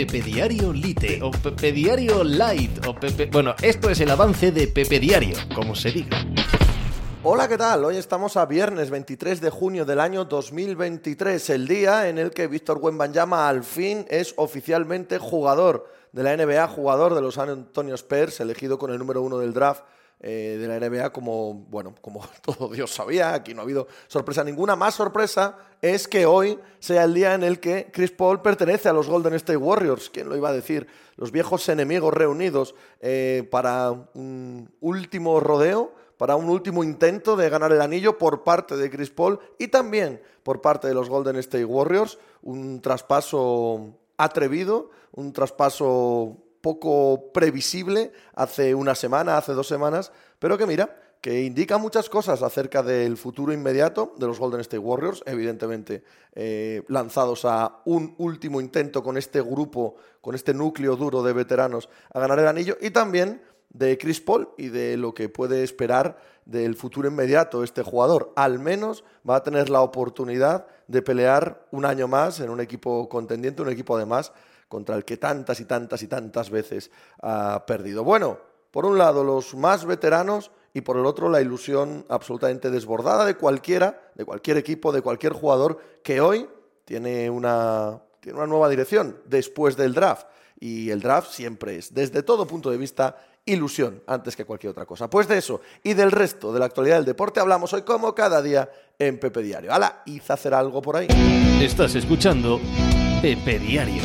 Pepe Diario Lite o Pepe Diario Light o Pepe... Bueno, esto es el avance de Pepe Diario, como se diga. Hola, ¿qué tal? Hoy estamos a viernes 23 de junio del año 2023, el día en el que Víctor Wembanyama al fin es oficialmente jugador de la NBA, jugador de los Antonio Spurs, elegido con el número uno del draft eh, de la NBA como, bueno, como todo Dios sabía, aquí no ha habido sorpresa ninguna. Más sorpresa es que hoy sea el día en el que Chris Paul pertenece a los Golden State Warriors. ¿Quién lo iba a decir? Los viejos enemigos reunidos eh, para un último rodeo, para un último intento de ganar el anillo por parte de Chris Paul y también por parte de los Golden State Warriors. Un traspaso atrevido, un traspaso poco previsible hace una semana, hace dos semanas, pero que mira, que indica muchas cosas acerca del futuro inmediato de los Golden State Warriors, evidentemente eh, lanzados a un último intento con este grupo, con este núcleo duro de veteranos a ganar el anillo, y también de Chris Paul y de lo que puede esperar del futuro inmediato este jugador. Al menos va a tener la oportunidad de pelear un año más en un equipo contendiente, un equipo además contra el que tantas y tantas y tantas veces ha perdido. Bueno, por un lado los más veteranos y por el otro la ilusión absolutamente desbordada de cualquiera, de cualquier equipo, de cualquier jugador que hoy tiene una, tiene una nueva dirección después del draft. Y el draft siempre es, desde todo punto de vista, ilusión antes que cualquier otra cosa. Pues de eso y del resto de la actualidad del deporte hablamos hoy como cada día en Pepe Diario. ¡Hala! ¿Hice hacer algo por ahí? Estás escuchando Pepe Diario.